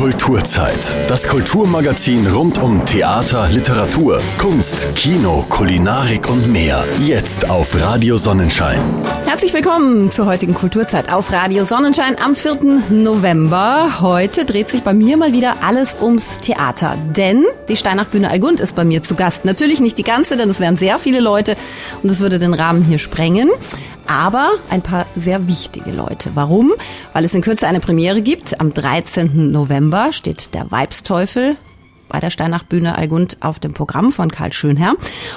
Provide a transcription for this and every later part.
Cult Kulturzeit. Das Kulturmagazin rund um Theater, Literatur, Kunst, Kino, Kulinarik und mehr. Jetzt auf Radio Sonnenschein. Herzlich willkommen zur heutigen Kulturzeit auf Radio Sonnenschein am 4. November. Heute dreht sich bei mir mal wieder alles ums Theater. Denn die Steinachbühne Algund ist bei mir zu Gast. Natürlich nicht die ganze, denn es wären sehr viele Leute und es würde den Rahmen hier sprengen aber ein paar sehr wichtige Leute. Warum? Weil es in Kürze eine Premiere gibt. Am 13. November steht der Weibsteufel bei der Steinachbühne Algund auf dem Programm von Karl Schönherr.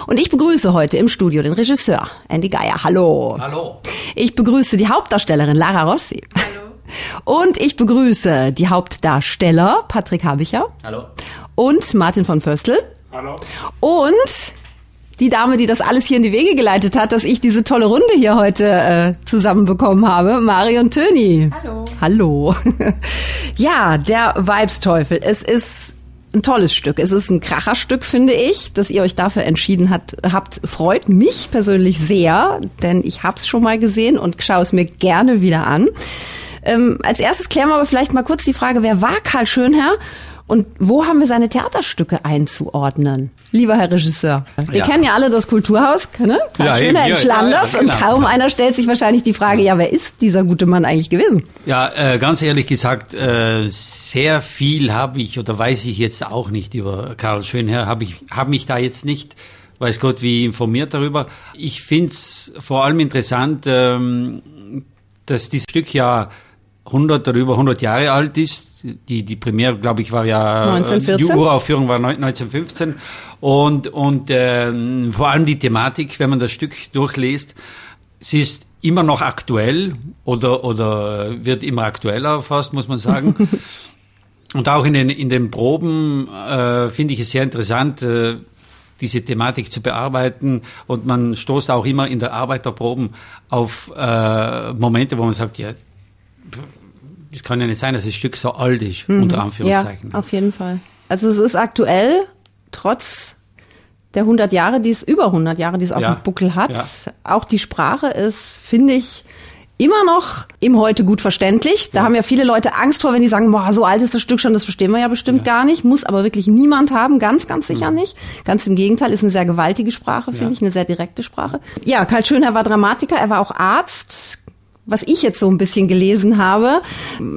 Und ich begrüße heute im Studio den Regisseur Andy Geier. Hallo. Hallo. Ich begrüße die Hauptdarstellerin Lara Rossi. Hallo. Und ich begrüße die Hauptdarsteller Patrick Habicher. Hallo. Und Martin von Föstl. Hallo. Und die Dame, die das alles hier in die Wege geleitet hat, dass ich diese tolle Runde hier heute äh, zusammenbekommen habe, Marion Töni. Hallo. Hallo. ja, der Weibsteufel. Es ist ein tolles Stück. Es ist ein Kracherstück, finde ich, dass ihr euch dafür entschieden hat, habt. Freut mich persönlich sehr, denn ich habe es schon mal gesehen und schaue es mir gerne wieder an. Ähm, als erstes klären wir aber vielleicht mal kurz die Frage, wer war Karl Schönherr und wo haben wir seine Theaterstücke einzuordnen? Lieber Herr Regisseur, wir ja. kennen ja alle das Kulturhaus, ne? Karl ja, Schöner in Schlanders ja, genau. und kaum einer stellt sich wahrscheinlich die Frage, ja, wer ist dieser gute Mann eigentlich gewesen? Ja, äh, ganz ehrlich gesagt, äh, sehr viel habe ich oder weiß ich jetzt auch nicht über Karl Schönherr, habe ich habe mich da jetzt nicht weiß Gott wie informiert darüber. Ich finde es vor allem interessant, ähm, dass dieses Stück ja 100 oder über 100 Jahre alt ist die, die Premiere, glaube ich, war ja 1914? die Uraufführung war 1915 und, und äh, vor allem die Thematik, wenn man das Stück durchliest, sie ist immer noch aktuell oder, oder wird immer aktueller fast, muss man sagen. und auch in den, in den Proben äh, finde ich es sehr interessant, äh, diese Thematik zu bearbeiten und man stoßt auch immer in der Arbeit der Proben auf äh, Momente, wo man sagt, ja, es kann ja nicht sein, dass das Stück so alt ist, mhm. unter Anführungszeichen. Ja, auf jeden Fall. Also es ist aktuell, trotz der 100 Jahre, die es über 100 Jahre, die es auf ja. dem Buckel hat. Ja. Auch die Sprache ist, finde ich, immer noch im Heute gut verständlich. Da ja. haben ja viele Leute Angst vor, wenn die sagen, boah, so alt ist das Stück schon, das verstehen wir ja bestimmt gar nicht. Muss aber wirklich niemand haben, ganz, ganz sicher mhm. nicht. Ganz im Gegenteil, ist eine sehr gewaltige Sprache, finde ich, eine sehr direkte Sprache. Ja, Karl Schönherr war Dramatiker, er war auch Arzt, was ich jetzt so ein bisschen gelesen habe.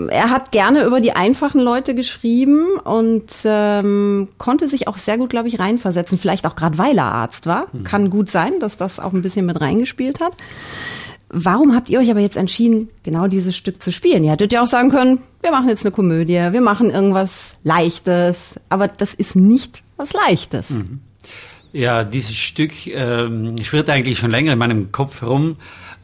Er hat gerne über die einfachen Leute geschrieben und ähm, konnte sich auch sehr gut, glaube ich, reinversetzen. Vielleicht auch gerade, weil er Arzt war. Mhm. Kann gut sein, dass das auch ein bisschen mit reingespielt hat. Warum habt ihr euch aber jetzt entschieden, genau dieses Stück zu spielen? Ihr hättet ja auch sagen können, wir machen jetzt eine Komödie, wir machen irgendwas Leichtes, aber das ist nicht was Leichtes. Mhm. Ja, dieses Stück ähm, schwirrt eigentlich schon länger in meinem Kopf herum.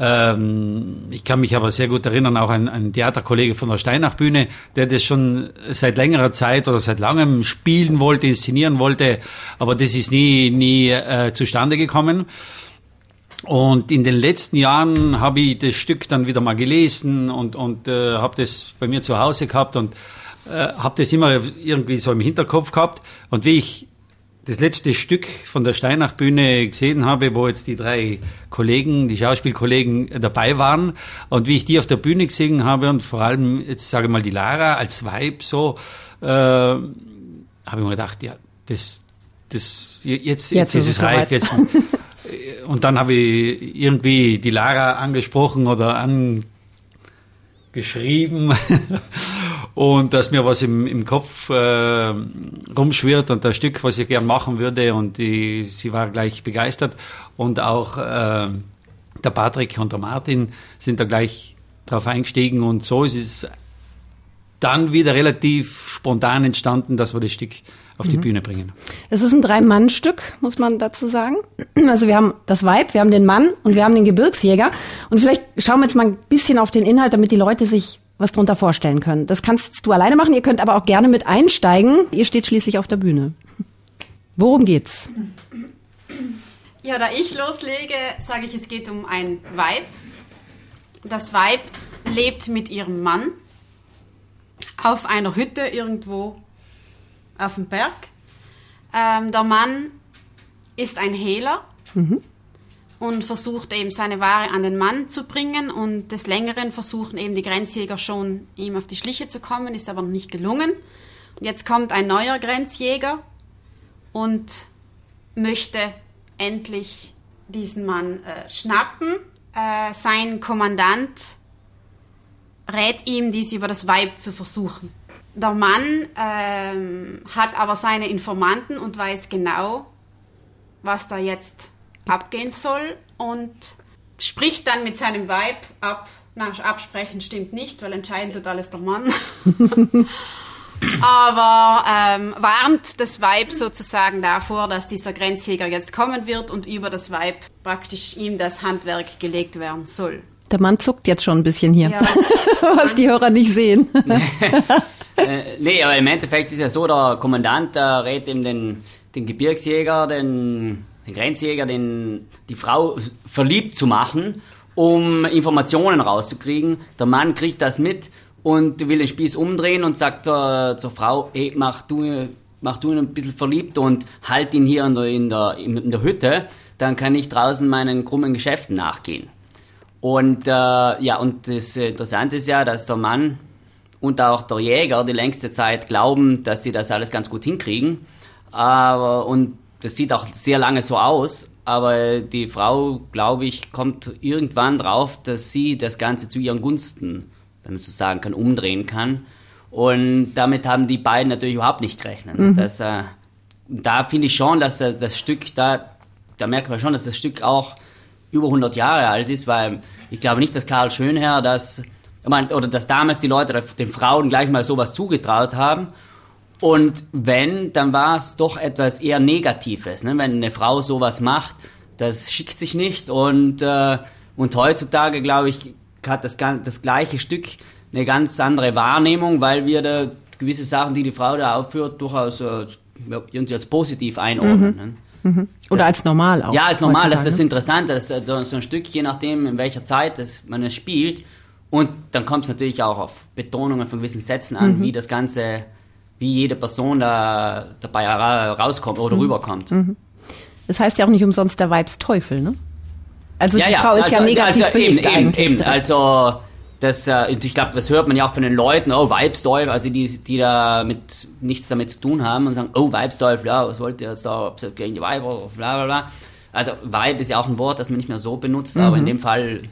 Ähm, ich kann mich aber sehr gut erinnern, auch ein, ein Theaterkollege von der Steinachbühne, der das schon seit längerer Zeit oder seit langem spielen wollte, inszenieren wollte, aber das ist nie, nie äh, zustande gekommen. Und in den letzten Jahren habe ich das Stück dann wieder mal gelesen und, und äh, habe das bei mir zu Hause gehabt und äh, habe das immer irgendwie so im Hinterkopf gehabt. Und wie ich das letzte Stück von der Steinach-Bühne gesehen habe, wo jetzt die drei Kollegen, die Schauspielkollegen dabei waren und wie ich die auf der Bühne gesehen habe und vor allem jetzt sage ich mal die Lara als Weib so, äh, habe ich mir gedacht, ja, das, das jetzt, jetzt, jetzt ist es reif. Jetzt, und dann habe ich irgendwie die Lara angesprochen oder angeschrieben und dass mir was im, im Kopf äh, rumschwirrt und das Stück, was ich gern machen würde und die, sie war gleich begeistert und auch äh, der Patrick und der Martin sind da gleich drauf eingestiegen und so ist es dann wieder relativ spontan entstanden, dass wir das Stück auf die mhm. Bühne bringen. Es ist ein Drei-Mann-Stück, muss man dazu sagen. Also wir haben das Weib, wir haben den Mann und wir haben den Gebirgsjäger. Und vielleicht schauen wir jetzt mal ein bisschen auf den Inhalt, damit die Leute sich was drunter vorstellen können. Das kannst du alleine machen, ihr könnt aber auch gerne mit einsteigen. Ihr steht schließlich auf der Bühne. Worum geht's? Ja, da ich loslege, sage ich, es geht um ein Weib. Das Weib lebt mit ihrem Mann auf einer Hütte irgendwo auf dem Berg. Ähm, der Mann ist ein Hehler. Mhm und versucht eben seine Ware an den Mann zu bringen und des Längeren versuchen eben die Grenzjäger schon ihm auf die Schliche zu kommen, ist aber noch nicht gelungen. Und jetzt kommt ein neuer Grenzjäger und möchte endlich diesen Mann äh, schnappen. Äh, sein Kommandant rät ihm, dies über das Weib zu versuchen. Der Mann ähm, hat aber seine Informanten und weiß genau, was da jetzt abgehen soll und spricht dann mit seinem Weib ab. Na, absprechen stimmt nicht, weil entscheiden tut alles der Mann. aber ähm, warnt das Weib sozusagen davor, dass dieser Grenzjäger jetzt kommen wird und über das Weib praktisch ihm das Handwerk gelegt werden soll. Der Mann zuckt jetzt schon ein bisschen hier, ja. was die Hörer nicht sehen. äh, nee, aber im Endeffekt ist ja so, der Kommandant der rät ihm den, den Gebirgsjäger, den, den Grenzjäger, den, die Frau verliebt zu machen, um Informationen rauszukriegen. Der Mann kriegt das mit und will den Spieß umdrehen und sagt äh, zur Frau, hey, mach du, mach du ihn ein bisschen verliebt und halt ihn hier in der, in der, in der Hütte, dann kann ich draußen meinen krummen Geschäften nachgehen. Und äh, ja, und das Interessante ist ja, dass der Mann und auch der Jäger die längste Zeit glauben, dass sie das alles ganz gut hinkriegen. Aber, und das sieht auch sehr lange so aus. Aber die Frau, glaube ich, kommt irgendwann drauf, dass sie das Ganze zu ihren Gunsten wenn man so sagen kann, umdrehen kann. Und damit haben die beiden natürlich überhaupt nicht gerechnet. Mhm. Das, äh, da finde ich schon, dass äh, das Stück, da, da merkt man schon, dass das Stück auch über 100 Jahre alt ist, weil ich glaube nicht, dass Karl Schönherr das, oder dass damals die Leute den Frauen gleich mal sowas zugetraut haben. Und wenn, dann war es doch etwas eher Negatives. Ne? Wenn eine Frau sowas macht, das schickt sich nicht. Und, äh, und heutzutage, glaube ich, hat das, das gleiche Stück eine ganz andere Wahrnehmung, weil wir da gewisse Sachen, die die Frau da aufführt, durchaus äh, irgendwie als positiv einordnen. Mhm. Ne? Mhm. Oder das, als normal auch. Ja, als normal, das ist das Interessante. Das ist so, so ein Stück, je nachdem, in welcher Zeit das man es spielt. Und dann kommt es natürlich auch auf Betonungen von gewissen Sätzen an, mhm. wie das Ganze, wie jede Person da dabei rauskommt oder mhm. rüberkommt. Mhm. Das heißt ja auch nicht umsonst der Weibsteufel, ne? Also ja, die Frau ist also, ja negativ also belegt eben, eigentlich. Eben, also das, äh, ich glaube, das hört man ja auch von den Leuten, oh, Weibsteufel, also die, die da mit, nichts damit zu tun haben und sagen, oh, Weibsteufel, ja, was wollt ihr jetzt da, ob es gegen die Weiber, bla bla bla. Also Weib ist ja auch ein Wort, das man nicht mehr so benutzt, mhm. aber in dem Fall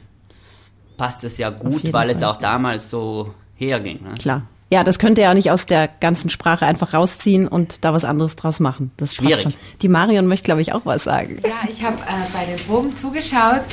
passt es ja gut, weil Fall. es auch damals so herging. Ne? Klar. Ja, das könnt ihr ja nicht aus der ganzen Sprache einfach rausziehen und da was anderes draus machen. Das Schwierig. Die Marion möchte, glaube ich, auch was sagen. Ja, ich habe äh, bei den Proben zugeschaut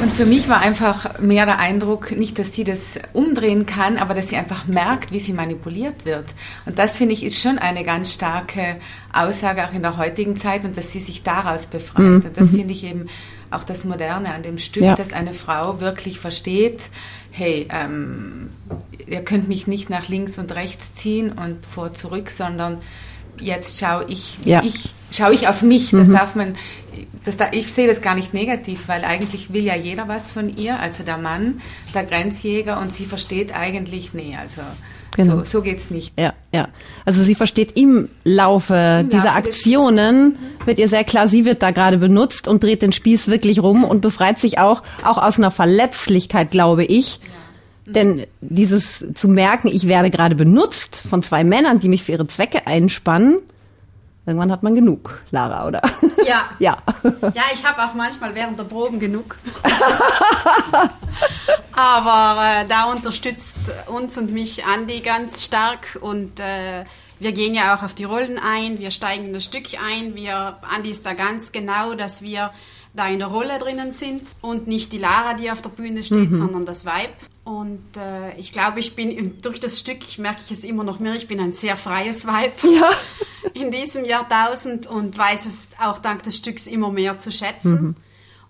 und für mich war einfach mehr der Eindruck, nicht, dass sie das umdrehen kann, aber dass sie einfach merkt, wie sie manipuliert wird. Und das, finde ich, ist schon eine ganz starke Aussage auch in der heutigen Zeit und dass sie sich daraus befreit. Mhm. Und das mhm. finde ich eben auch das Moderne an dem Stück, ja. dass eine Frau wirklich versteht, hey, ähm, ihr könnt mich nicht nach links und rechts ziehen und vor zurück, sondern jetzt schaue ich, ja. ich schaue ich auf mich. Das mhm. darf man, das da, ich sehe das gar nicht negativ, weil eigentlich will ja jeder was von ihr, also der Mann, der Grenzjäger, und sie versteht eigentlich, nee, also Genau. So, so geht's nicht. Ja, ja. Also sie versteht im Laufe Im dieser Laufe Aktionen, mhm. wird ihr sehr klar, sie wird da gerade benutzt und dreht den Spieß wirklich rum und befreit sich auch, auch aus einer Verletzlichkeit, glaube ich. Ja. Denn dieses zu merken, ich werde gerade benutzt von zwei Männern, die mich für ihre Zwecke einspannen, Irgendwann hat man genug, Lara, oder? Ja. ja. Ja, ich habe auch manchmal während der Proben genug. Aber äh, da unterstützt uns und mich Andi ganz stark und äh, wir gehen ja auch auf die Rollen ein, wir steigen in das Stück ein. Wir, Andi ist da ganz genau, dass wir da in der Rolle drinnen sind und nicht die Lara, die auf der Bühne steht, mhm. sondern das Weib. Und äh, ich glaube, ich bin durch das Stück, merke ich es immer noch mehr, ich bin ein sehr freies Weib ja. in diesem Jahrtausend und weiß es auch dank des Stücks immer mehr zu schätzen. Mhm.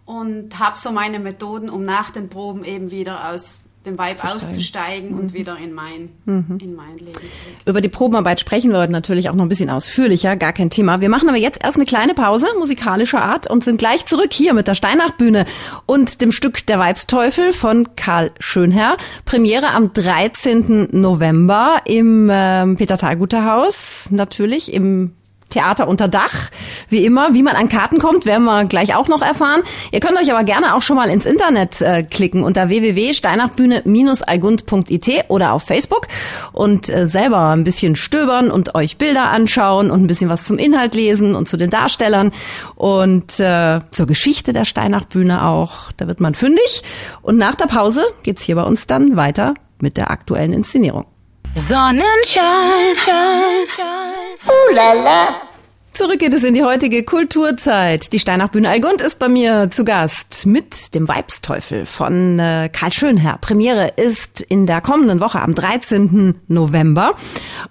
Und habe so meine Methoden, um nach den Proben eben wieder aus dem Vibe auszusteigen mhm. und wieder in mein, mhm. in mein Leben zurück. Über die Probenarbeit sprechen wir heute natürlich auch noch ein bisschen ausführlicher, gar kein Thema. Wir machen aber jetzt erst eine kleine Pause musikalischer Art und sind gleich zurück hier mit der Steinachbühne und dem Stück Der Weibsteufel von Karl Schönherr. Premiere am 13. November im ähm, Peter Thalguter Haus, natürlich im Theater unter Dach. Wie immer, wie man an Karten kommt, werden wir gleich auch noch erfahren. Ihr könnt euch aber gerne auch schon mal ins Internet äh, klicken unter www.steinachbühne-algund.it oder auf Facebook und äh, selber ein bisschen stöbern und euch Bilder anschauen und ein bisschen was zum Inhalt lesen und zu den Darstellern und äh, zur Geschichte der Steinachbühne auch. Da wird man fündig. Und nach der Pause geht's hier bei uns dann weiter mit der aktuellen Inszenierung. Sonnenschein, Schein, Schein. Uh. Zurück geht es in die heutige Kulturzeit. Die Steinachbühne Allgund ist bei mir zu Gast mit dem Weibsteufel von äh, Karl Schönherr. Premiere ist in der kommenden Woche am 13. November.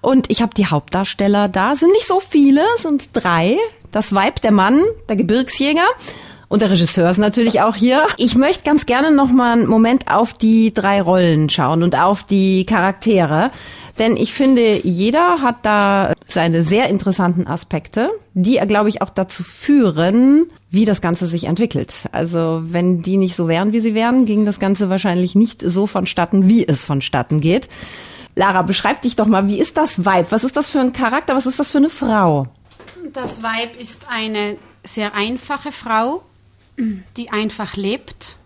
Und ich habe die Hauptdarsteller da. Sind nicht so viele, sind drei. Das Weib, der Mann, der Gebirgsjäger. Und der Regisseur ist natürlich auch hier. Ich möchte ganz gerne noch mal einen Moment auf die drei Rollen schauen und auf die Charaktere. Denn ich finde, jeder hat da seine sehr interessanten Aspekte, die, glaube ich, auch dazu führen, wie das Ganze sich entwickelt. Also wenn die nicht so wären, wie sie wären, ging das Ganze wahrscheinlich nicht so vonstatten, wie es vonstatten geht. Lara, beschreib dich doch mal, wie ist das Weib? Was ist das für ein Charakter? Was ist das für eine Frau? Das Weib ist eine sehr einfache Frau, die einfach lebt,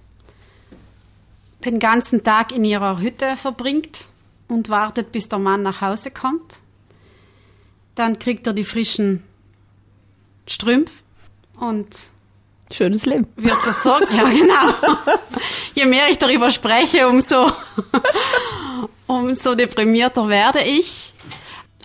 den ganzen Tag in ihrer Hütte verbringt und wartet, bis der Mann nach Hause kommt. Dann kriegt er die frischen Strümpf und Schönes Leben. Wird versorgt, ja genau. Je mehr ich darüber spreche, umso, umso deprimierter werde ich.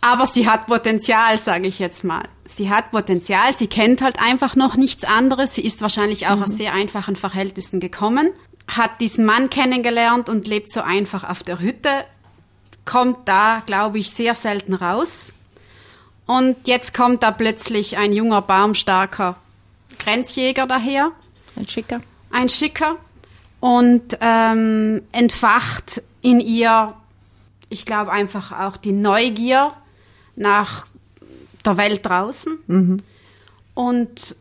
Aber sie hat Potenzial, sage ich jetzt mal. Sie hat Potenzial, sie kennt halt einfach noch nichts anderes. Sie ist wahrscheinlich auch mhm. aus sehr einfachen Verhältnissen gekommen, hat diesen Mann kennengelernt und lebt so einfach auf der Hütte kommt da, glaube ich, sehr selten raus. Und jetzt kommt da plötzlich ein junger, baumstarker Grenzjäger daher. Ein Schicker. Ein Schicker. Und ähm, entfacht in ihr, ich glaube, einfach auch die Neugier nach der Welt draußen. Mhm. Und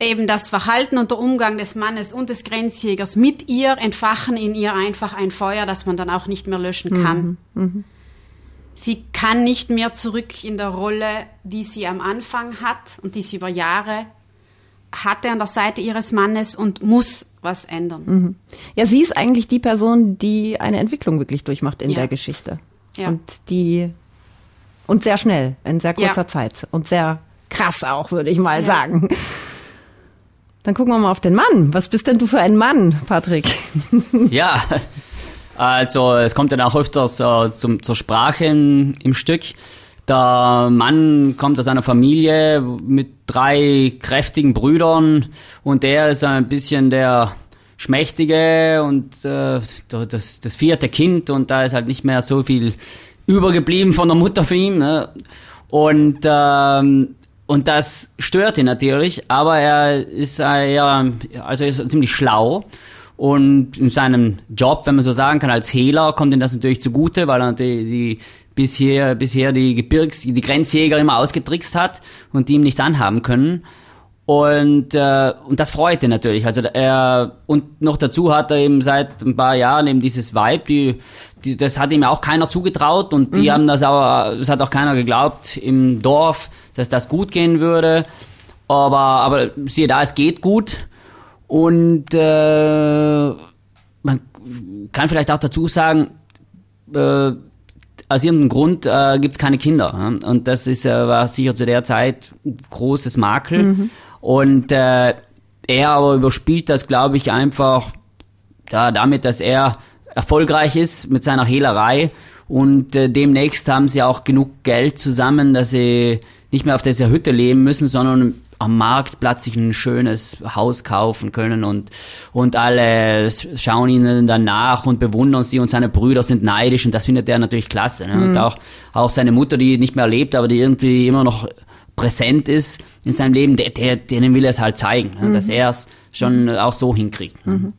eben das Verhalten und der Umgang des Mannes und des Grenzjägers mit ihr entfachen in ihr einfach ein Feuer, das man dann auch nicht mehr löschen kann. Mhm. Mhm. Sie kann nicht mehr zurück in der Rolle, die sie am Anfang hat und die sie über Jahre hatte an der Seite ihres Mannes und muss was ändern. Mhm. Ja, sie ist eigentlich die Person, die eine Entwicklung wirklich durchmacht in ja. der Geschichte. Ja. Und die und sehr schnell, in sehr kurzer ja. Zeit und sehr krass auch, würde ich mal sagen. Dann gucken wir mal auf den Mann. Was bist denn du für ein Mann, Patrick? ja, also es kommt dann auch öfters äh, zum, zur Sprache im, im Stück. Der Mann kommt aus einer Familie mit drei kräftigen Brüdern und der ist ein bisschen der Schmächtige und äh, das, das vierte Kind und da ist halt nicht mehr so viel übergeblieben von der Mutter für ihn. Ne? Und ähm, und das stört ihn natürlich, aber er ist ja, also ist ziemlich schlau. Und in seinem Job, wenn man so sagen kann, als Hehler kommt ihm das natürlich zugute, weil er die, die bisher, bisher die Gebirgs-, die Grenzjäger immer ausgetrickst hat und die ihm nichts anhaben können. Und, äh, und das freut ihn natürlich. Also er, und noch dazu hat er eben seit ein paar Jahren eben dieses Vibe, die, die, das hat ihm auch keiner zugetraut und die mhm. haben das auch, das hat auch keiner geglaubt im Dorf dass das gut gehen würde. Aber, aber siehe da, es geht gut. Und äh, man kann vielleicht auch dazu sagen, äh, aus irgendeinem Grund äh, gibt es keine Kinder. Und das ist, äh, war sicher zu der Zeit ein großes Makel. Mhm. Und äh, er aber überspielt das, glaube ich, einfach ja, damit, dass er erfolgreich ist mit seiner Hehlerei. Und äh, demnächst haben sie auch genug Geld zusammen, dass sie nicht mehr auf dieser Hütte leben müssen, sondern am Marktplatz sich ein schönes Haus kaufen können und, und alle schauen ihnen dann nach und bewundern sie und seine Brüder sind neidisch und das findet er natürlich klasse. Ne? Mhm. Und auch, auch seine Mutter, die nicht mehr lebt, aber die irgendwie immer noch präsent ist in seinem Leben, der, der, denen will er es halt zeigen, ne? dass mhm. er es schon auch so hinkriegt. Ne? Mhm.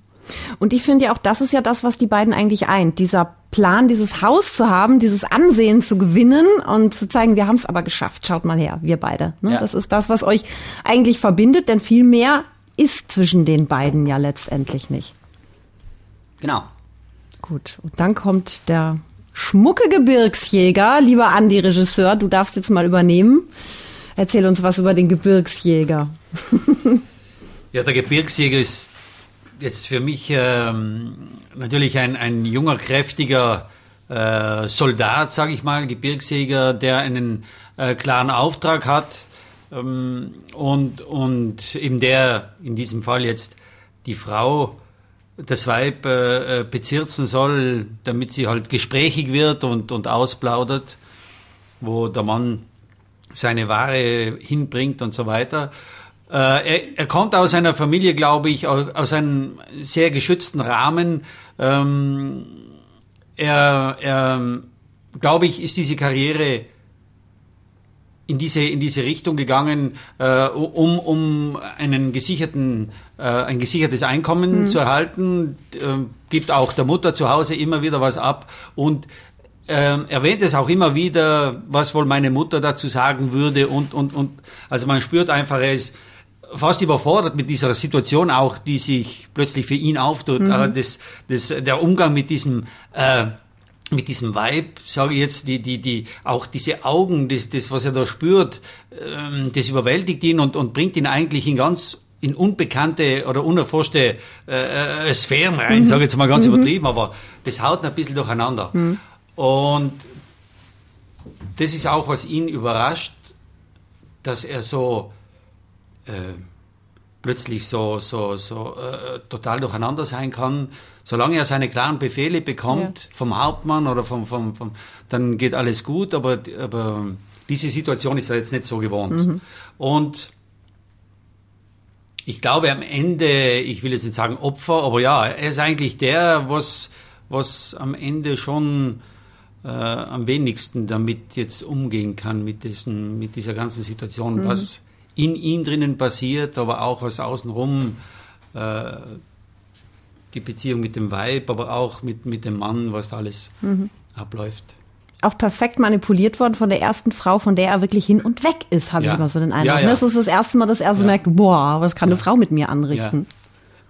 Und ich finde ja auch, das ist ja das, was die beiden eigentlich eint. Dieser Plan, dieses Haus zu haben, dieses Ansehen zu gewinnen und zu zeigen, wir haben es aber geschafft. Schaut mal her, wir beide. Ne? Ja. Das ist das, was euch eigentlich verbindet, denn viel mehr ist zwischen den beiden ja letztendlich nicht. Genau. Gut, und dann kommt der schmucke Gebirgsjäger, lieber Andi Regisseur, du darfst jetzt mal übernehmen. Erzähl uns was über den Gebirgsjäger. ja, der Gebirgsjäger ist jetzt für mich ähm, natürlich ein, ein junger, kräftiger äh, Soldat, sage ich mal, Gebirgsjäger, der einen äh, klaren Auftrag hat ähm, und, und eben der in diesem Fall jetzt die Frau, das Weib äh, äh bezirzen soll, damit sie halt gesprächig wird und, und ausplaudert, wo der Mann seine Ware hinbringt und so weiter. Äh, er, er, kommt aus einer Familie, glaube ich, aus, einem sehr geschützten Rahmen. Ähm, er, er glaube ich, ist diese Karriere in diese, in diese Richtung gegangen, äh, um, um einen gesicherten, äh, ein gesichertes Einkommen mhm. zu erhalten, äh, gibt auch der Mutter zu Hause immer wieder was ab und äh, erwähnt es auch immer wieder, was wohl meine Mutter dazu sagen würde und, und, und, also man spürt einfach, er ist fast überfordert mit dieser Situation auch, die sich plötzlich für ihn auftut. Mhm. Aber das, das, der Umgang mit diesem, äh, mit diesem Vibe, sage ich jetzt, die, die, die, auch diese Augen, das, das was er da spürt, ähm, das überwältigt ihn und, und bringt ihn eigentlich in ganz in unbekannte oder unerforschte äh, äh Sphären rein, mhm. sage ich jetzt mal ganz mhm. übertrieben, aber das haut ein bisschen durcheinander. Mhm. Und das ist auch, was ihn überrascht, dass er so äh, plötzlich so, so, so äh, total durcheinander sein kann. Solange er seine klaren Befehle bekommt ja. vom Hauptmann oder vom, vom, vom, dann geht alles gut, aber, aber diese Situation ist er jetzt nicht so gewohnt. Mhm. Und ich glaube am Ende, ich will jetzt nicht sagen Opfer, aber ja, er ist eigentlich der, was, was am Ende schon äh, am wenigsten damit jetzt umgehen kann, mit, diesen, mit dieser ganzen Situation, mhm. was in ihm drinnen passiert, aber auch was außenrum, äh, die Beziehung mit dem Weib, aber auch mit, mit dem Mann, was da alles mhm. abläuft. Auch perfekt manipuliert worden von der ersten Frau, von der er wirklich hin und weg ist, habe ja. ich immer so den Eindruck. Ja, ja. Das ist das erste Mal, dass er so merkt, boah, was kann eine Frau mit mir anrichten?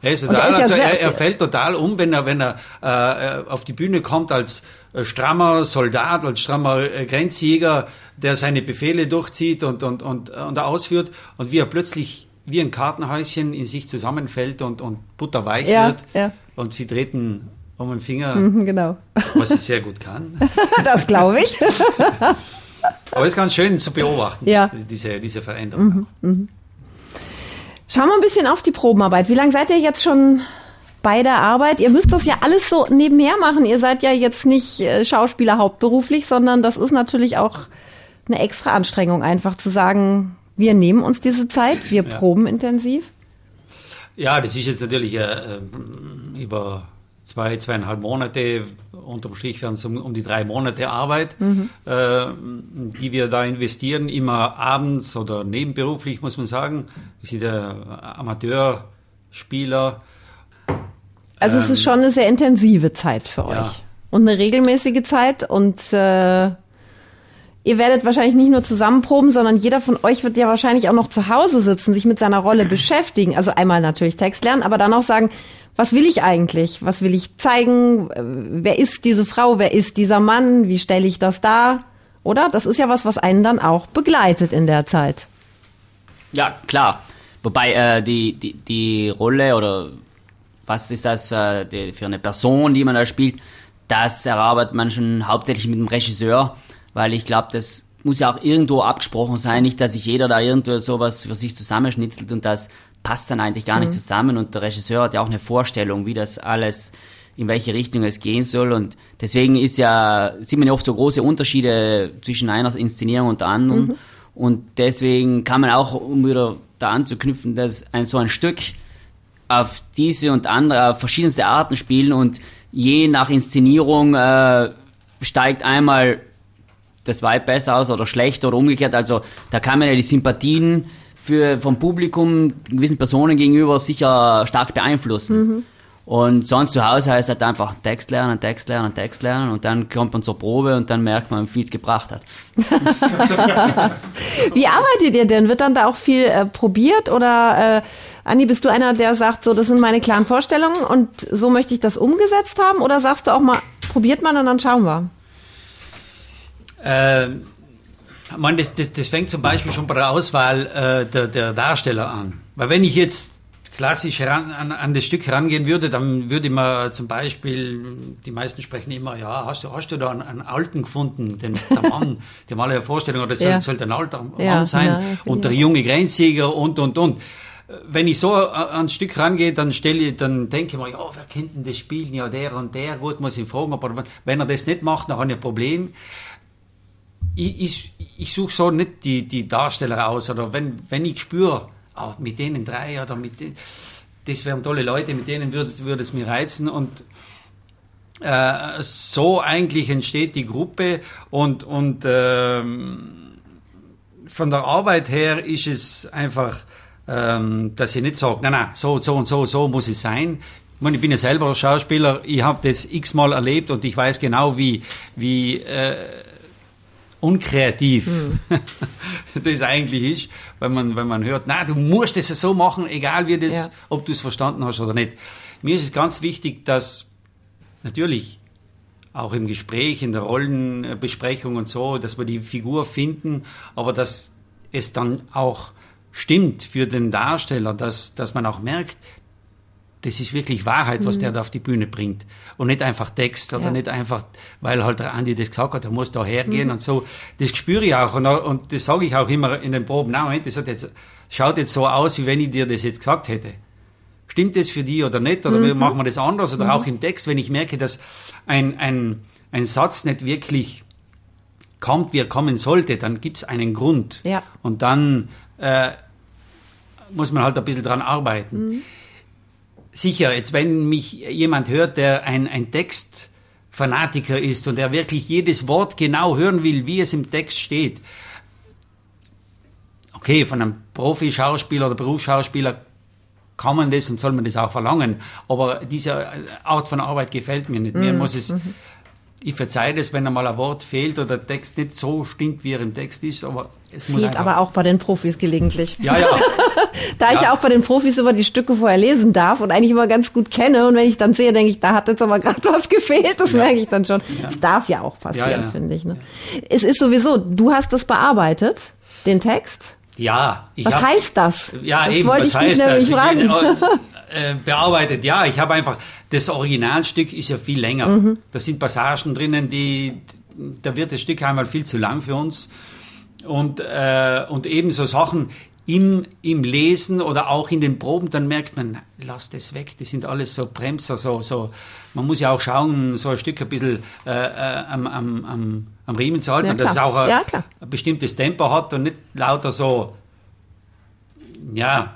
Er, ist total, er, ist also er, er, fällt total um, wenn er, wenn er äh, auf die Bühne kommt als äh, strammer Soldat, als strammer äh, Grenzjäger, der seine Befehle durchzieht und, und, und, und ausführt und wie er plötzlich wie ein Kartenhäuschen in sich zusammenfällt und, und butterweich ja, wird ja. und sie treten um den Finger, mhm, genau. was er sehr gut kann. das glaube ich. Aber es ist ganz schön zu beobachten, ja. diese, diese Veränderung. Mhm, mhm. Schauen wir ein bisschen auf die Probenarbeit. Wie lange seid ihr jetzt schon bei der Arbeit? Ihr müsst das ja alles so nebenher machen. Ihr seid ja jetzt nicht äh, Schauspieler hauptberuflich, sondern das ist natürlich auch eine extra Anstrengung, einfach zu sagen, wir nehmen uns diese Zeit, wir ja. proben intensiv. Ja, das ist jetzt natürlich äh, über zwei, zweieinhalb Monate, unterm Strich werden es um, um die drei Monate Arbeit, mhm. äh, die wir da investieren, immer abends oder nebenberuflich, muss man sagen. Wir sind ja Amateurspieler. Also es ist ähm, schon eine sehr intensive Zeit für euch. Ja. Und eine regelmäßige Zeit und äh, ihr werdet wahrscheinlich nicht nur zusammenproben, sondern jeder von euch wird ja wahrscheinlich auch noch zu Hause sitzen, sich mit seiner Rolle beschäftigen. Also einmal natürlich Text lernen, aber dann auch sagen, was will ich eigentlich? Was will ich zeigen? Wer ist diese Frau? Wer ist dieser Mann? Wie stelle ich das dar? Oder? Das ist ja was, was einen dann auch begleitet in der Zeit. Ja, klar. Wobei äh, die, die, die Rolle oder was ist das äh, die, für eine Person, die man da spielt, das erarbeitet man schon hauptsächlich mit dem Regisseur, weil ich glaube, das muss ja auch irgendwo abgesprochen sein, nicht, dass sich jeder da irgendwo sowas für sich zusammenschnitzelt und das passt dann eigentlich gar nicht mhm. zusammen und der Regisseur hat ja auch eine Vorstellung, wie das alles in welche Richtung es gehen soll und deswegen ist ja sieht man ja oft so große Unterschiede zwischen einer Inszenierung und der anderen mhm. und deswegen kann man auch um wieder da anzuknüpfen, dass ein so ein Stück auf diese und andere auf verschiedenste Arten spielen und je nach Inszenierung äh, steigt einmal das Vibe besser aus oder schlechter oder umgekehrt. Also da kann man ja die Sympathien für, vom Publikum gewissen Personen gegenüber sicher stark beeinflussen. Mhm. Und sonst zu Hause heißt halt einfach Text lernen, Text lernen, Text lernen und dann kommt man zur Probe und dann merkt man, wie viel es gebracht hat. wie arbeitet ihr denn? Wird dann da auch viel äh, probiert oder äh, Andi, bist du einer, der sagt, so das sind meine klaren Vorstellungen und so möchte ich das umgesetzt haben oder sagst du auch mal, probiert man und dann schauen wir? Ähm Ich meine, das, das, das fängt zum Beispiel schon bei der Auswahl äh, der, der Darsteller an. Weil wenn ich jetzt klassisch heran, an, an das Stück herangehen würde, dann würde man zum Beispiel, die meisten sprechen immer, ja, hast du, hast du da einen, einen Alten gefunden, den der Mann, die haben alle eine Vorstellung, oder das ja. soll, ein alter Mann ja, sein, nein, und der junge Grenzjäger und, und, und. Wenn ich so an ein Stück rangehe, dann stelle dann denke ich mir, ja, wer kennt denn das Spielen? Ja, der und der, gut, muss ich fragen, aber wenn er das nicht macht, dann habe ich ein Problem. Ich, ich, ich suche so nicht die, die Darsteller aus, oder wenn, wenn ich spüre, oh, mit denen drei oder mit denen, das wären tolle Leute, mit denen würde, würde es mir reizen und äh, so eigentlich entsteht die Gruppe und, und ähm, von der Arbeit her ist es einfach, ähm, dass ich nicht sage, nein, nein, so, so und so, so muss es sein. Ich, meine, ich bin ja selber Schauspieler, ich habe das x-mal erlebt und ich weiß genau, wie, wie äh, unkreativ mhm. das eigentlich ist, wenn man, wenn man hört, na, du musst es so machen, egal wie das, ja. ob du es verstanden hast oder nicht. Mir ist es ganz wichtig, dass natürlich auch im Gespräch, in der Rollenbesprechung und so, dass wir die Figur finden, aber dass es dann auch stimmt für den Darsteller, dass, dass man auch merkt, das ist wirklich Wahrheit, was mhm. der da auf die Bühne bringt. Und nicht einfach Text oder ja. nicht einfach, weil halt der Andi das gesagt hat, er muss da hergehen mhm. und so. Das spüre ich auch und, und das sage ich auch immer in den Proben. Na, Moment, das hat jetzt, schaut jetzt so aus, wie wenn ich dir das jetzt gesagt hätte. Stimmt das für die oder nicht? Oder mhm. machen wir das anders? Oder mhm. auch im Text, wenn ich merke, dass ein, ein, ein Satz nicht wirklich kommt, wie er kommen sollte, dann gibt es einen Grund. Ja. Und dann äh, muss man halt ein bisschen dran arbeiten. Sicher, jetzt wenn mich jemand hört, der ein, ein Textfanatiker ist und der wirklich jedes Wort genau hören will, wie es im Text steht, okay, von einem Profi-Schauspieler oder Berufsschauspieler kann man das und soll man das auch verlangen, aber diese Art von Arbeit gefällt mir nicht. Mir mhm. muss es mhm ich verzeihe das, wenn einmal ein Wort fehlt oder der Text nicht so stimmt, wie er im Text ist, aber es muss Fehlt aber auch bei den Profis gelegentlich. Ja, ja. da ja. ich auch bei den Profis immer die Stücke vorher lesen darf und eigentlich immer ganz gut kenne und wenn ich dann sehe, denke ich, da hat jetzt aber gerade was gefehlt, das ja. merke ich dann schon. Ja. Das darf ja auch passieren, finde ich. Ne? Es ist sowieso, du hast das bearbeitet, den Text. Ja. was hab, heißt das? Ja, das eben, wollte was ich dich nämlich fragen. Äh, bearbeitet, ja, ich habe einfach, das Originalstück ist ja viel länger. Mhm. Da sind Passagen drinnen, die, da wird das Stück einmal viel zu lang für uns. Und, äh, und ebenso Sachen im, im Lesen oder auch in den Proben, dann merkt man, lass das weg, die sind alles so Bremser, so, so. Man muss ja auch schauen, so ein Stück ein bisschen äh, äh am, am, am, am Riemen zu halten, ja, dass es auch ein, ja, ein bestimmtes Tempo hat und nicht lauter so, ja,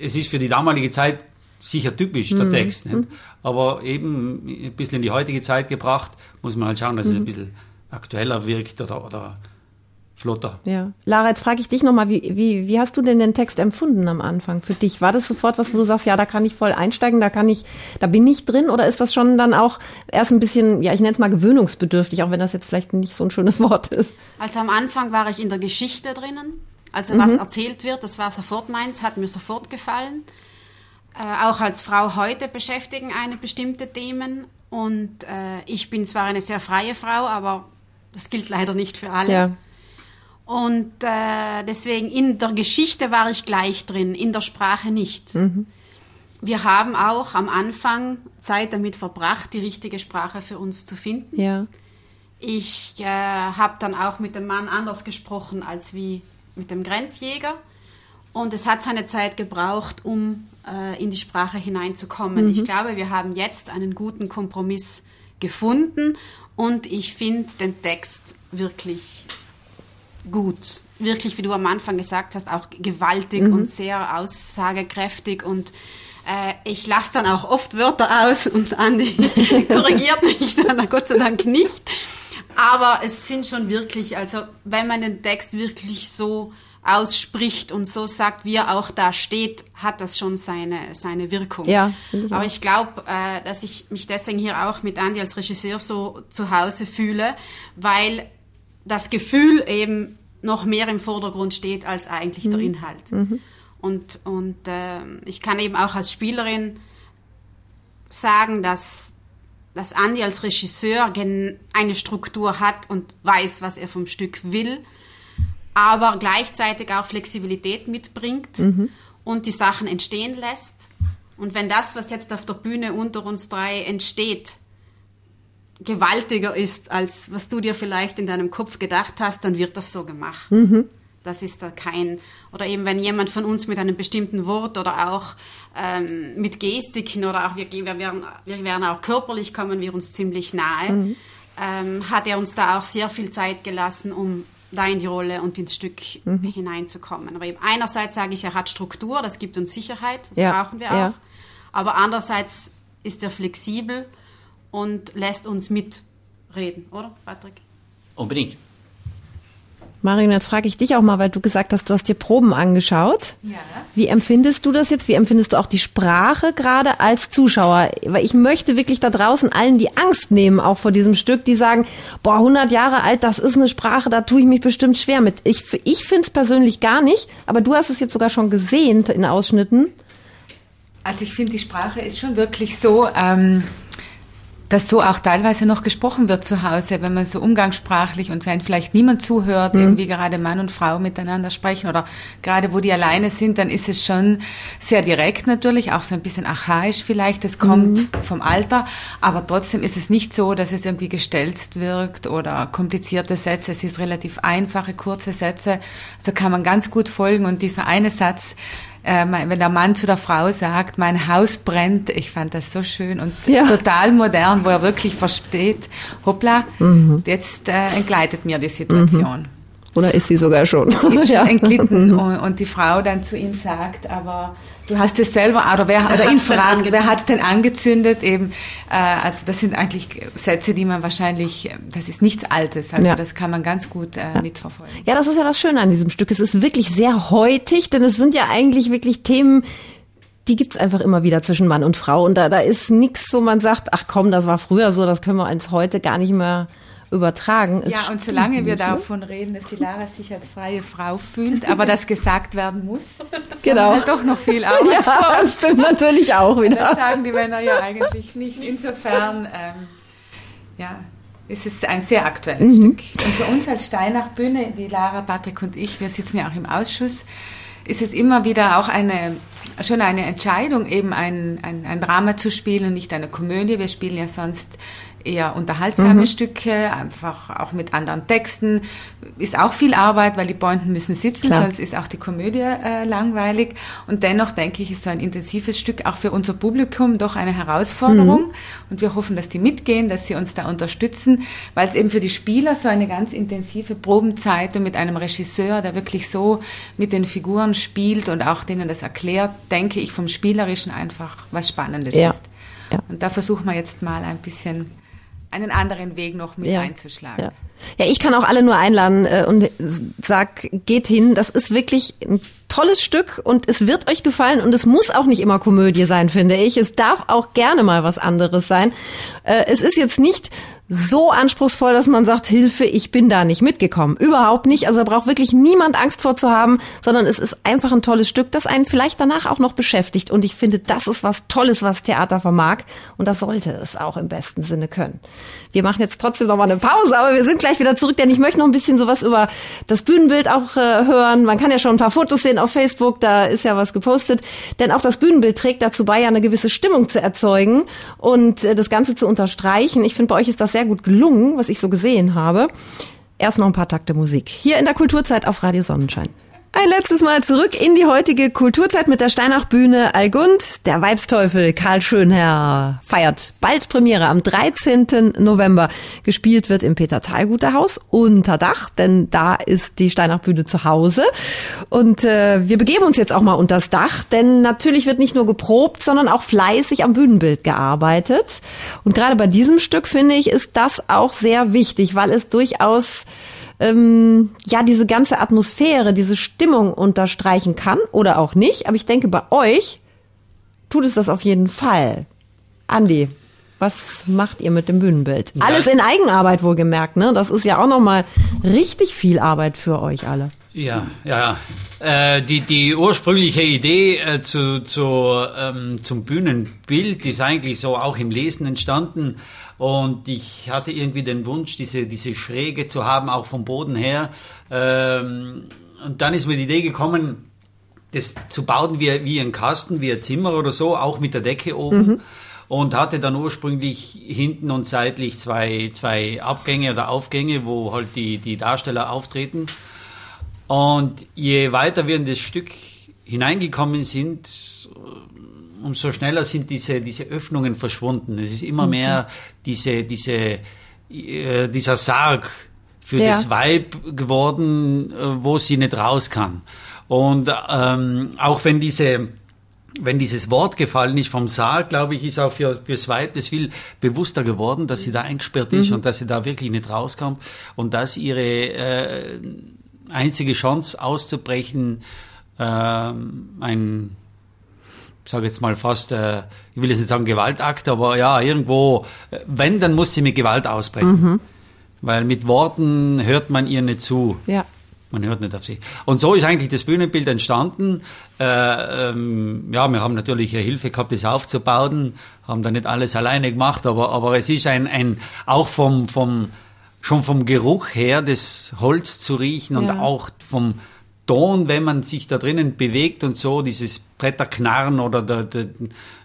es ist für die damalige Zeit sicher typisch, der mhm. Text. Nicht? Aber eben ein bisschen in die heutige Zeit gebracht, muss man halt schauen, dass mhm. es ein mhm. bisschen aktueller wirkt oder, oder flotter. Ja. Lara, jetzt frage ich dich nochmal, wie, wie, wie hast du denn den Text empfunden am Anfang für dich? War das sofort was, wo du sagst, ja, da kann ich voll einsteigen, da kann ich, da bin ich drin? Oder ist das schon dann auch erst ein bisschen, ja, ich nenne es mal gewöhnungsbedürftig, auch wenn das jetzt vielleicht nicht so ein schönes Wort ist? Also am Anfang war ich in der Geschichte drinnen. Also was mhm. erzählt wird, das war sofort meins, hat mir sofort gefallen. Äh, auch als Frau heute beschäftigen eine bestimmte Themen. Und äh, ich bin zwar eine sehr freie Frau, aber das gilt leider nicht für alle. Ja. Und äh, deswegen in der Geschichte war ich gleich drin, in der Sprache nicht. Mhm. Wir haben auch am Anfang Zeit damit verbracht, die richtige Sprache für uns zu finden. Ja. Ich äh, habe dann auch mit dem Mann anders gesprochen als wie mit dem Grenzjäger. Und es hat seine Zeit gebraucht, um äh, in die Sprache hineinzukommen. Mhm. Ich glaube, wir haben jetzt einen guten Kompromiss gefunden und ich finde den Text wirklich gut. Wirklich, wie du am Anfang gesagt hast, auch gewaltig mhm. und sehr aussagekräftig und äh, ich lasse dann auch oft Wörter aus und Andi korrigiert mich dann Gott sei Dank nicht. Aber es sind schon wirklich, also wenn man den Text wirklich so ausspricht und so sagt, wie er auch da steht, hat das schon seine, seine Wirkung. Ja, ich Aber ich glaube, äh, dass ich mich deswegen hier auch mit Andy als Regisseur so zu Hause fühle, weil das Gefühl eben noch mehr im Vordergrund steht als eigentlich mhm. der Inhalt. Mhm. Und, und äh, ich kann eben auch als Spielerin sagen, dass, dass Andy als Regisseur eine Struktur hat und weiß, was er vom Stück will aber gleichzeitig auch Flexibilität mitbringt mhm. und die Sachen entstehen lässt. Und wenn das, was jetzt auf der Bühne unter uns drei entsteht, gewaltiger ist, als was du dir vielleicht in deinem Kopf gedacht hast, dann wird das so gemacht. Mhm. Das ist da kein, oder eben wenn jemand von uns mit einem bestimmten Wort oder auch ähm, mit Gestiken oder auch wir, wir, werden, wir werden auch körperlich kommen wir uns ziemlich nahe, mhm. ähm, hat er uns da auch sehr viel Zeit gelassen, um da in die Rolle und ins Stück mhm. hineinzukommen. Aber eben einerseits sage ich, er hat Struktur, das gibt uns Sicherheit, das ja. brauchen wir auch. Ja. Aber andererseits ist er flexibel und lässt uns mitreden, oder, Patrick? Unbedingt. Marin, jetzt frage ich dich auch mal, weil du gesagt hast, du hast dir Proben angeschaut. Ja. Wie empfindest du das jetzt? Wie empfindest du auch die Sprache gerade als Zuschauer? Weil ich möchte wirklich da draußen allen die Angst nehmen, auch vor diesem Stück, die sagen, boah, 100 Jahre alt, das ist eine Sprache, da tue ich mich bestimmt schwer mit. Ich, ich finde es persönlich gar nicht, aber du hast es jetzt sogar schon gesehen in Ausschnitten. Also ich finde, die Sprache ist schon wirklich so, ähm, dass so auch teilweise noch gesprochen wird zu Hause, wenn man so umgangssprachlich und wenn vielleicht niemand zuhört, mhm. wie gerade Mann und Frau miteinander sprechen oder gerade wo die alleine sind, dann ist es schon sehr direkt natürlich, auch so ein bisschen archaisch vielleicht. Das kommt mhm. vom Alter, aber trotzdem ist es nicht so, dass es irgendwie gestelzt wirkt oder komplizierte Sätze. Es ist relativ einfache, kurze Sätze. Also kann man ganz gut folgen und dieser eine Satz, äh, wenn der Mann zu der Frau sagt, mein Haus brennt, ich fand das so schön und ja. total modern, wo er wirklich versteht, hoppla, mhm. jetzt äh, entgleitet mir die Situation. Mhm. Oder ist sie sogar schon? Sie ist schon ja. entglitten und, und die Frau dann zu ihm sagt, aber Du hast es selber, oder wer, oder ihn fragt, wer hat es denn angezündet? Eben, äh, also das sind eigentlich Sätze, die man wahrscheinlich, das ist nichts Altes, also ja. das kann man ganz gut äh, mitverfolgen. Ja, das ist ja das Schöne an diesem Stück. Es ist wirklich sehr heutig, denn es sind ja eigentlich wirklich Themen, die gibt's einfach immer wieder zwischen Mann und Frau. Und da, da ist nichts, wo man sagt, ach komm, das war früher so, das können wir uns heute gar nicht mehr übertragen. Es ja, und solange wir davon reden, dass die Lara sich als freie Frau fühlt, aber das gesagt werden muss, genau. Halt doch noch viel Arbeit. ja, das stimmt natürlich auch wieder. Das sagen die Männer ja eigentlich nicht. Insofern, ähm, ja, ist es ein sehr aktuelles mhm. Stück. Und für uns als Steinach Bühne, die Lara, Patrick und ich, wir sitzen ja auch im Ausschuss, ist es immer wieder auch eine, schon eine Entscheidung, eben ein, ein, ein Drama zu spielen und nicht eine Komödie. Wir spielen ja sonst eher unterhaltsame mhm. Stücke, einfach auch mit anderen Texten. Ist auch viel Arbeit, weil die Pointen müssen sitzen, Klar. sonst ist auch die Komödie äh, langweilig. Und dennoch denke ich, ist so ein intensives Stück auch für unser Publikum doch eine Herausforderung. Mhm. Und wir hoffen, dass die mitgehen, dass sie uns da unterstützen, weil es eben für die Spieler so eine ganz intensive Probenzeit und mit einem Regisseur, der wirklich so mit den Figuren spielt und auch denen das erklärt, denke ich vom Spielerischen einfach was Spannendes ja. ist. Ja. Und da versuchen wir jetzt mal ein bisschen einen anderen Weg noch mit ja. einzuschlagen. Ja. ja, ich kann auch alle nur einladen äh, und sag, geht hin. Das ist wirklich ein tolles Stück und es wird euch gefallen und es muss auch nicht immer Komödie sein, finde ich. Es darf auch gerne mal was anderes sein. Äh, es ist jetzt nicht so anspruchsvoll, dass man sagt, Hilfe, ich bin da nicht mitgekommen. Überhaupt nicht. Also da braucht wirklich niemand Angst vor zu haben, sondern es ist einfach ein tolles Stück, das einen vielleicht danach auch noch beschäftigt. Und ich finde, das ist was Tolles, was Theater vermag. Und das sollte es auch im besten Sinne können. Wir machen jetzt trotzdem noch mal eine Pause, aber wir sind gleich wieder zurück, denn ich möchte noch ein bisschen sowas über das Bühnenbild auch äh, hören. Man kann ja schon ein paar Fotos sehen auf Facebook, da ist ja was gepostet. Denn auch das Bühnenbild trägt dazu bei, ja eine gewisse Stimmung zu erzeugen und äh, das Ganze zu unterstreichen. Ich finde, bei euch ist das sehr gut gelungen, was ich so gesehen habe. Erst noch ein paar Takte Musik. Hier in der Kulturzeit auf Radio Sonnenschein. Ein letztes Mal zurück in die heutige Kulturzeit mit der Steinach-Bühne Allgund. Der Weibsteufel Karl Schönherr feiert bald Premiere am 13. November. Gespielt wird im Peter Thalguter Haus unter Dach, denn da ist die Steinach-Bühne zu Hause. Und äh, wir begeben uns jetzt auch mal unters Dach, denn natürlich wird nicht nur geprobt, sondern auch fleißig am Bühnenbild gearbeitet. Und gerade bei diesem Stück finde ich, ist das auch sehr wichtig, weil es durchaus ähm, ja diese ganze Atmosphäre, diese Stimmung unterstreichen kann oder auch nicht. Aber ich denke, bei euch tut es das auf jeden Fall. Andi, was macht ihr mit dem Bühnenbild? Ja. Alles in Eigenarbeit wohlgemerkt, ne? Das ist ja auch nochmal richtig viel Arbeit für euch alle. Ja, ja. Äh, die, die ursprüngliche Idee äh, zu, zu, ähm, zum Bühnenbild ist eigentlich so auch im Lesen entstanden. Und ich hatte irgendwie den Wunsch, diese, diese Schräge zu haben, auch vom Boden her. Ähm, und dann ist mir die Idee gekommen, das zu bauen wie, wie ein Kasten, wie ein Zimmer oder so, auch mit der Decke oben. Mhm. Und hatte dann ursprünglich hinten und seitlich zwei, zwei Abgänge oder Aufgänge, wo halt die, die Darsteller auftreten. Und je weiter wir in das Stück hineingekommen sind, umso schneller sind diese, diese Öffnungen verschwunden. Es ist immer mehr diese, diese, äh, dieser Sarg für ja. das Weib geworden, äh, wo sie nicht raus kann. Und ähm, auch wenn diese wenn dieses Wort gefallen ist vom Sarg, glaube ich, ist auch für, fürs Weib das viel bewusster geworden, dass sie da eingesperrt ist mhm. und dass sie da wirklich nicht rauskommt und dass ihre äh, einzige Chance auszubrechen äh, ein sage jetzt mal fast, äh, ich will jetzt nicht sagen Gewaltakt, aber ja, irgendwo, äh, wenn, dann muss sie mit Gewalt ausbrechen. Mhm. Weil mit Worten hört man ihr nicht zu. Ja. Man hört nicht auf sie. Und so ist eigentlich das Bühnenbild entstanden. Äh, ähm, ja, wir haben natürlich Hilfe gehabt, das aufzubauen, haben da nicht alles alleine gemacht, aber, aber es ist ein, ein auch vom, vom, schon vom Geruch her, das Holz zu riechen und auch vom Ton, wenn man sich da drinnen bewegt und so, dieses Bretterknarren oder der, der,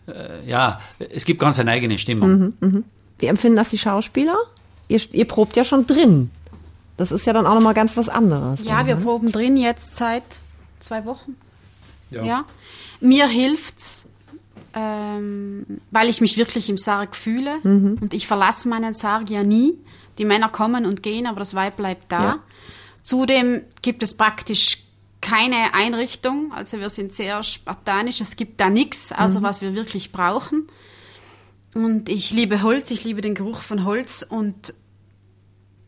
äh, ja, es gibt ganz eine eigene Stimmung. Mhm, mh. Wie empfinden das die Schauspieler? Ihr, ihr probt ja schon drin. Das ist ja dann auch nochmal ganz was anderes. Ja, dann, wir ne? proben drin jetzt seit zwei Wochen. Ja. ja. Mir hilft's, ähm, weil ich mich wirklich im Sarg fühle mhm. und ich verlasse meinen Sarg ja nie. Die Männer kommen und gehen, aber das Weib bleibt da. Ja. Zudem gibt es praktisch keine Einrichtung, also wir sind sehr spartanisch, es gibt da nichts, außer mhm. was wir wirklich brauchen. Und ich liebe Holz, ich liebe den Geruch von Holz und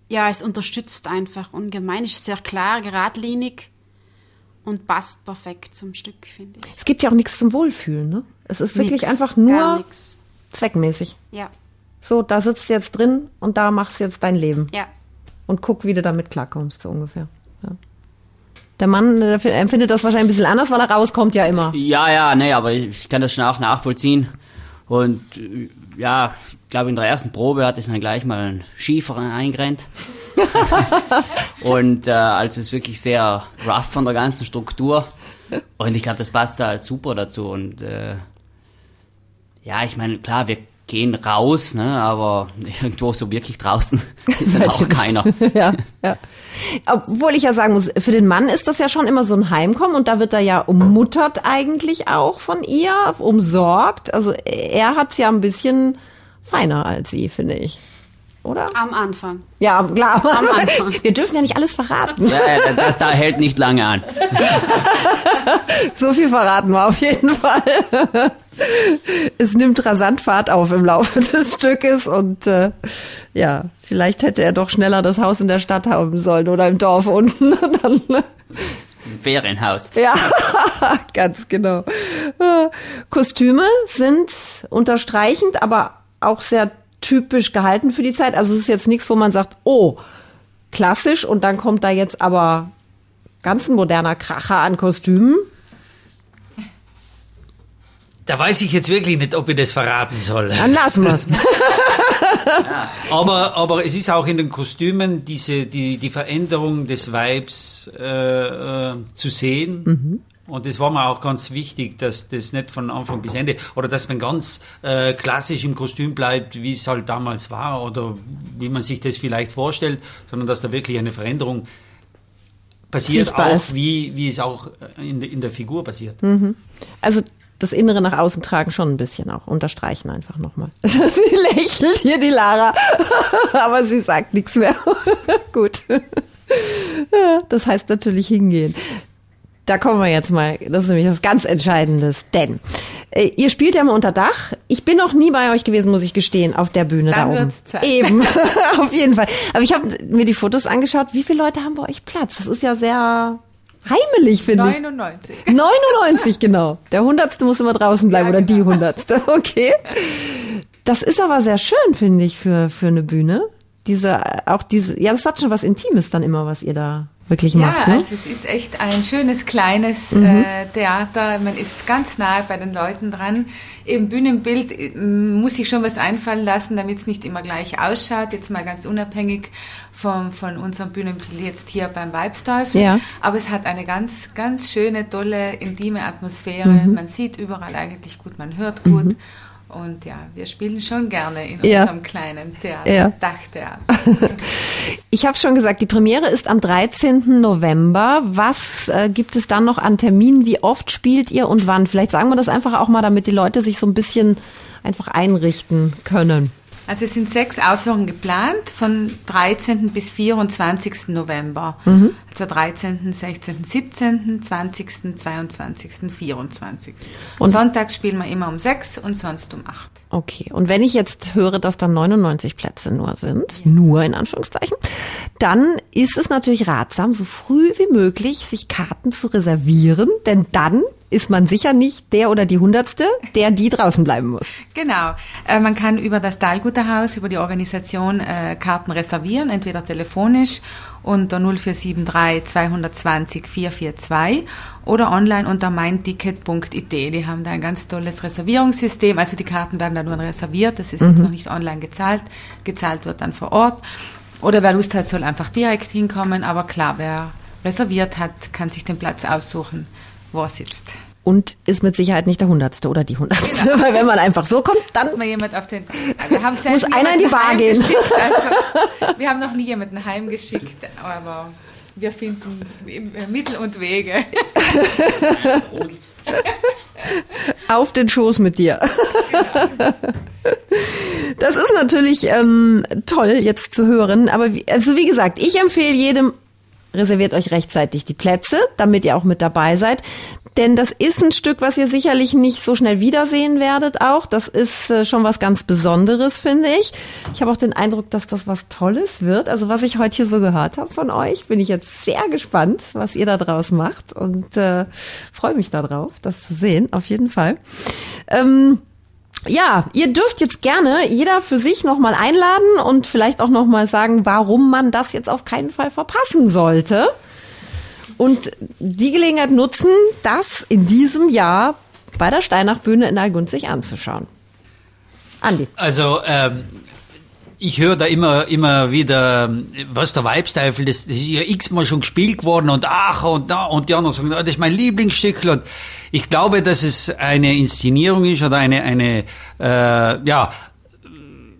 ja, es unterstützt einfach ungemein, ist sehr klar, geradlinig und passt perfekt zum Stück, finde ich. Es gibt ja auch nichts zum Wohlfühlen, ne? Es ist wirklich nix, einfach nur zweckmäßig. Ja. So, da sitzt du jetzt drin und da machst du jetzt dein Leben. Ja. Und guck, wie du damit klarkommst, so ungefähr. Ja. Der Mann der empfindet das wahrscheinlich ein bisschen anders, weil er rauskommt ja immer. Ja, ja, nee, aber ich kann das schon auch nachvollziehen. Und ja, ich glaube, in der ersten Probe hatte ich dann gleich mal einen Schiefer eingerennt. und äh, also es ist wirklich sehr rough von der ganzen Struktur. Und ich glaube, das passt da halt super dazu. Und äh, ja, ich meine, klar, wir gehen raus, ne, aber irgendwo so wirklich draußen ist dann auch keiner. ja, ja. Obwohl ich ja sagen muss, für den Mann ist das ja schon immer so ein Heimkommen und da wird er ja ummuttert eigentlich auch von ihr, umsorgt. Also er hat es ja ein bisschen feiner als sie, finde ich. Oder? Am Anfang. Ja, klar. Am Anfang. Wir dürfen ja nicht alles verraten. Ja, das da hält nicht lange an. so viel verraten wir auf jeden Fall es nimmt rasant Fahrt auf im Laufe des Stückes und äh, ja, vielleicht hätte er doch schneller das Haus in der Stadt haben sollen oder im Dorf unten. Dann, Ferienhaus. Ja, ganz genau. Kostüme sind unterstreichend, aber auch sehr typisch gehalten für die Zeit. Also es ist jetzt nichts, wo man sagt, oh, klassisch und dann kommt da jetzt aber ganz ein moderner Kracher an Kostümen. Da weiß ich jetzt wirklich nicht, ob ich das verraten soll. Dann lassen wir es. aber, aber es ist auch in den Kostümen diese, die, die Veränderung des Weibs äh, äh, zu sehen. Mhm. Und das war mir auch ganz wichtig, dass das nicht von Anfang bis Ende oder dass man ganz äh, klassisch im Kostüm bleibt, wie es halt damals war oder wie man sich das vielleicht vorstellt, sondern dass da wirklich eine Veränderung passiert, Sichtbar auch ist. wie, wie es auch in, in der Figur passiert. Mhm. Also das Innere nach außen tragen schon ein bisschen auch. Unterstreichen einfach nochmal. sie lächelt hier die Lara, aber sie sagt nichts mehr. Gut. das heißt natürlich hingehen. Da kommen wir jetzt mal, das ist nämlich was ganz Entscheidendes, denn äh, ihr spielt ja mal unter Dach. Ich bin noch nie bei euch gewesen, muss ich gestehen, auf der Bühne Dann da oben. Zeit. Eben, auf jeden Fall. Aber ich habe mir die Fotos angeschaut. Wie viele Leute haben bei euch Platz? Das ist ja sehr heimelig, finde ich. 99. 99, genau. Der Hundertste muss immer draußen bleiben ja, oder genau. die Hundertste. Okay. Das ist aber sehr schön, finde ich, für, für eine Bühne. Diese, auch diese, ja, das hat schon was Intimes dann immer, was ihr da wirklich ja, macht. Ne? also es ist echt ein schönes kleines mhm. äh, Theater. Man ist ganz nahe bei den Leuten dran. Im Bühnenbild äh, muss ich schon was einfallen lassen, damit es nicht immer gleich ausschaut. Jetzt mal ganz unabhängig vom, von unserem Bühnenbild jetzt hier beim Weibsteufel. Ja. Aber es hat eine ganz, ganz schöne, tolle, intime Atmosphäre. Mhm. Man sieht überall eigentlich gut, man hört gut. Mhm. Und ja, wir spielen schon gerne in ja. unserem kleinen Theater, ja. Dachtheater. ich habe schon gesagt, die Premiere ist am 13. November. Was äh, gibt es dann noch an Terminen? Wie oft spielt ihr und wann? Vielleicht sagen wir das einfach auch mal, damit die Leute sich so ein bisschen einfach einrichten können. Also es sind sechs Aufführungen geplant von 13. bis 24. November. Mhm. Also 13., 16., 17., 20., 22., 24. Und Sonntags spielen wir immer um sechs und sonst um acht. Okay, und wenn ich jetzt höre, dass da 99 Plätze nur sind, ja. nur in Anführungszeichen, dann ist es natürlich ratsam, so früh wie möglich sich Karten zu reservieren, denn dann ist man sicher nicht der oder die Hundertste, der die draußen bleiben muss. Genau. Äh, man kann über das Dahlgutterhaus, über die Organisation äh, Karten reservieren, entweder telefonisch unter 0473 220 442 oder online unter meinticket.it. Die haben da ein ganz tolles Reservierungssystem. Also die Karten werden da nur reserviert. Das ist mhm. jetzt noch nicht online gezahlt. Gezahlt wird dann vor Ort. Oder wer Lust hat, soll einfach direkt hinkommen. Aber klar, wer reserviert hat, kann sich den Platz aussuchen, wo er sitzt und ist mit Sicherheit nicht der Hundertste oder die Hundertste. Genau. Weil wenn man einfach so kommt, dann muss, jemand auf den, wir haben muss einer in die Bar gehen. Also, wir haben noch nie jemanden heimgeschickt, aber wir finden Mittel und Wege. Auf den Schoß mit dir. Das ist natürlich ähm, toll jetzt zu hören, aber wie, also wie gesagt, ich empfehle jedem reserviert euch rechtzeitig die Plätze, damit ihr auch mit dabei seid. Denn das ist ein Stück, was ihr sicherlich nicht so schnell wiedersehen werdet auch. Das ist äh, schon was ganz Besonderes, finde ich. Ich habe auch den Eindruck, dass das was Tolles wird. Also was ich heute hier so gehört habe von euch, bin ich jetzt sehr gespannt, was ihr da draus macht und äh, freue mich darauf, das zu sehen, auf jeden Fall. Ähm, ja, ihr dürft jetzt gerne jeder für sich nochmal einladen und vielleicht auch nochmal sagen, warum man das jetzt auf keinen Fall verpassen sollte. Und die Gelegenheit nutzen, das in diesem Jahr bei der Steinachbühne in Algund sich anzuschauen. Andi. Also, ähm, ich höre da immer, immer wieder, was der Weibsteifel, das, das ist ja x-mal schon gespielt worden und ach und da und die anderen sagen, ah, das ist mein Lieblingsstück und ich glaube, dass es eine Inszenierung ist oder eine, eine äh, ja,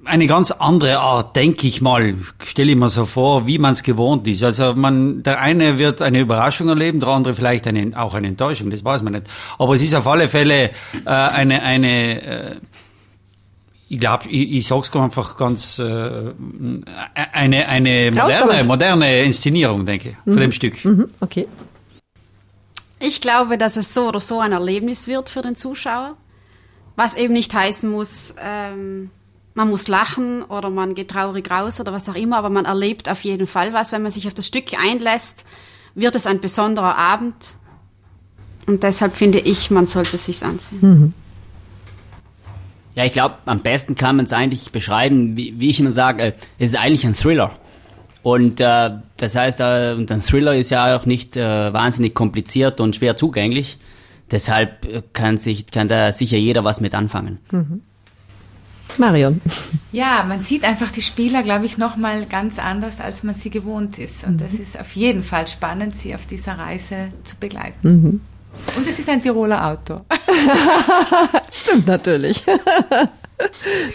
eine ganz andere Art, denke ich mal, stelle ich mir so vor, wie man es gewohnt ist. Also man, der eine wird eine Überraschung erleben, der andere vielleicht eine, auch eine Enttäuschung, das weiß man nicht. Aber es ist auf alle Fälle äh, eine, eine äh, ich glaube, ich, ich sag's einfach ganz äh, eine, eine moderne, moderne Inszenierung, denke ich, mhm. von dem Stück. Mhm. Okay. Ich glaube, dass es so oder so ein Erlebnis wird für den Zuschauer, was eben nicht heißen muss, ähm, man muss lachen oder man geht traurig raus oder was auch immer, aber man erlebt auf jeden Fall was. Wenn man sich auf das Stück einlässt, wird es ein besonderer Abend. Und deshalb finde ich, man sollte es sich ansehen. Mhm. Ja, ich glaube, am besten kann man es eigentlich beschreiben, wie, wie ich immer sage, äh, es ist eigentlich ein Thriller. Und äh, das heißt, äh, und ein Thriller ist ja auch nicht äh, wahnsinnig kompliziert und schwer zugänglich. Deshalb äh, kann sich kann da sicher jeder was mit anfangen. Mhm. Marion. Ja, man sieht einfach die Spieler, glaube ich, noch mal ganz anders, als man sie gewohnt ist. Und mhm. das ist auf jeden Fall spannend, sie auf dieser Reise zu begleiten. Mhm. Und es ist ein Tiroler Auto. Stimmt natürlich.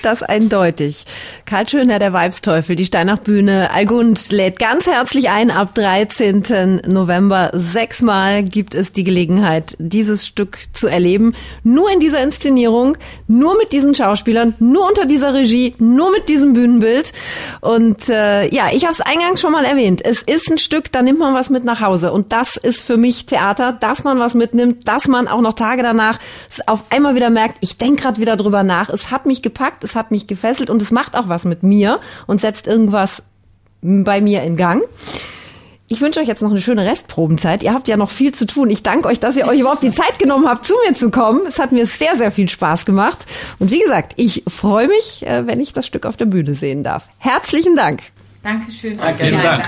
Das eindeutig. Karl Schöner, der Weibsteufel, die Steinachbühne Algund lädt ganz herzlich ein. Ab 13. November sechsmal gibt es die Gelegenheit, dieses Stück zu erleben. Nur in dieser Inszenierung, nur mit diesen Schauspielern, nur unter dieser Regie, nur mit diesem Bühnenbild. Und äh, ja, ich habe es eingangs schon mal erwähnt. Es ist ein Stück, da nimmt man was mit nach Hause. Und das ist für mich Theater, dass man was mitnimmt, dass man auch noch Tage danach auf einmal wieder merkt, ich denke gerade wieder drüber nach. Es hat mich mich gepackt, es hat mich gefesselt und es macht auch was mit mir und setzt irgendwas bei mir in Gang. Ich wünsche euch jetzt noch eine schöne Restprobenzeit. Ihr habt ja noch viel zu tun. Ich danke euch, dass ihr euch überhaupt die Zeit genommen habt, zu mir zu kommen. Es hat mir sehr, sehr viel Spaß gemacht. Und wie gesagt, ich freue mich, äh, wenn ich das Stück auf der Bühne sehen darf. Herzlichen Dank. Dankeschön. Danke. Vielen Dank.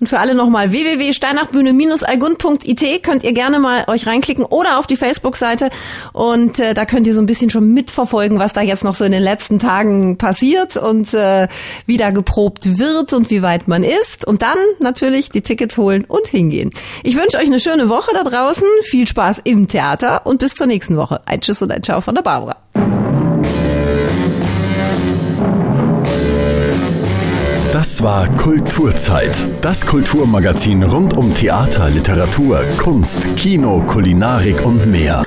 Und für alle nochmal www.steinachbühne-algun.it könnt ihr gerne mal euch reinklicken oder auf die Facebook-Seite und äh, da könnt ihr so ein bisschen schon mitverfolgen, was da jetzt noch so in den letzten Tagen passiert und äh, wie da geprobt wird und wie weit man ist und dann natürlich die Tickets holen und hingehen. Ich wünsche euch eine schöne Woche da draußen, viel Spaß im Theater und bis zur nächsten Woche. Ein Tschüss und ein Ciao von der Barbara. Es war Kulturzeit. Das Kulturmagazin rund um Theater, Literatur, Kunst, Kino, Kulinarik und mehr.